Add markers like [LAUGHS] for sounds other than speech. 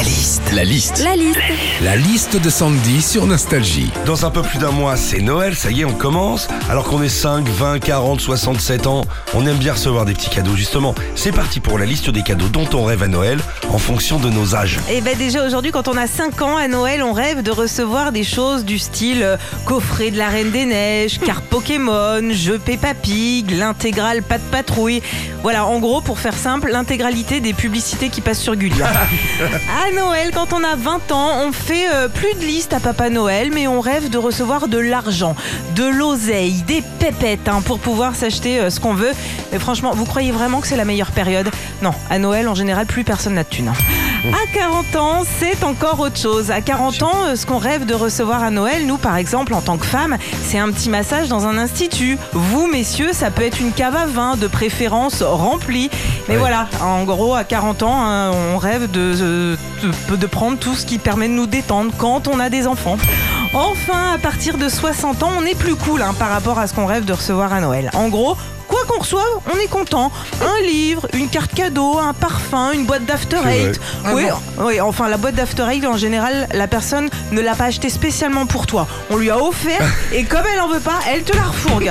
La liste. La liste. La liste. La liste de Sandy sur Nostalgie. Dans un peu plus d'un mois, c'est Noël, ça y est, on commence. Alors qu'on est 5, 20, 40, 67 ans, on aime bien recevoir des petits cadeaux, justement. C'est parti pour la liste des cadeaux dont on rêve à Noël en fonction de nos âges. Et ben déjà aujourd'hui, quand on a 5 ans à Noël, on rêve de recevoir des choses du style euh, coffret de la Reine des Neiges, [LAUGHS] carte Pokémon, jeu Peppa Pig, l'intégrale Pas de Patrouille. Voilà, en gros, pour faire simple, l'intégralité des publicités qui passent sur Gulli. à [LAUGHS] Noël, quand on a 20 ans, on fait euh, plus de liste à Papa Noël, mais on rêve de recevoir de l'argent, de l'oseille, des pépettes hein, pour pouvoir s'acheter euh, ce qu'on veut. Mais franchement, vous croyez vraiment que c'est la meilleure période? Non, à Noël, en général, plus personne n'a de thunes. hein. À 40 ans, c'est encore autre chose. À 40 ans, euh, ce qu'on rêve de recevoir à Noël, nous par exemple, en tant que femme, c'est un petit massage dans un institut. Vous, messieurs, ça peut être une cave à vin, de préférence remplie. Mais Ouais. voilà, en gros, à 40 ans, hein, on rêve de, de, de prendre tout ce qui permet de nous détendre quand on a des enfants. Enfin, à partir de 60 ans, on est plus cool hein, par rapport à ce qu'on rêve de recevoir à Noël. En gros, quoi qu'on reçoive, on est content. Un livre, une carte cadeau, un parfum, une boîte d'after eight. Oui, oui, enfin la boîte d'after eight, en général, la personne ne l'a pas achetée spécialement pour toi. On lui a offert [LAUGHS] et comme elle en veut pas, elle te la refourgue.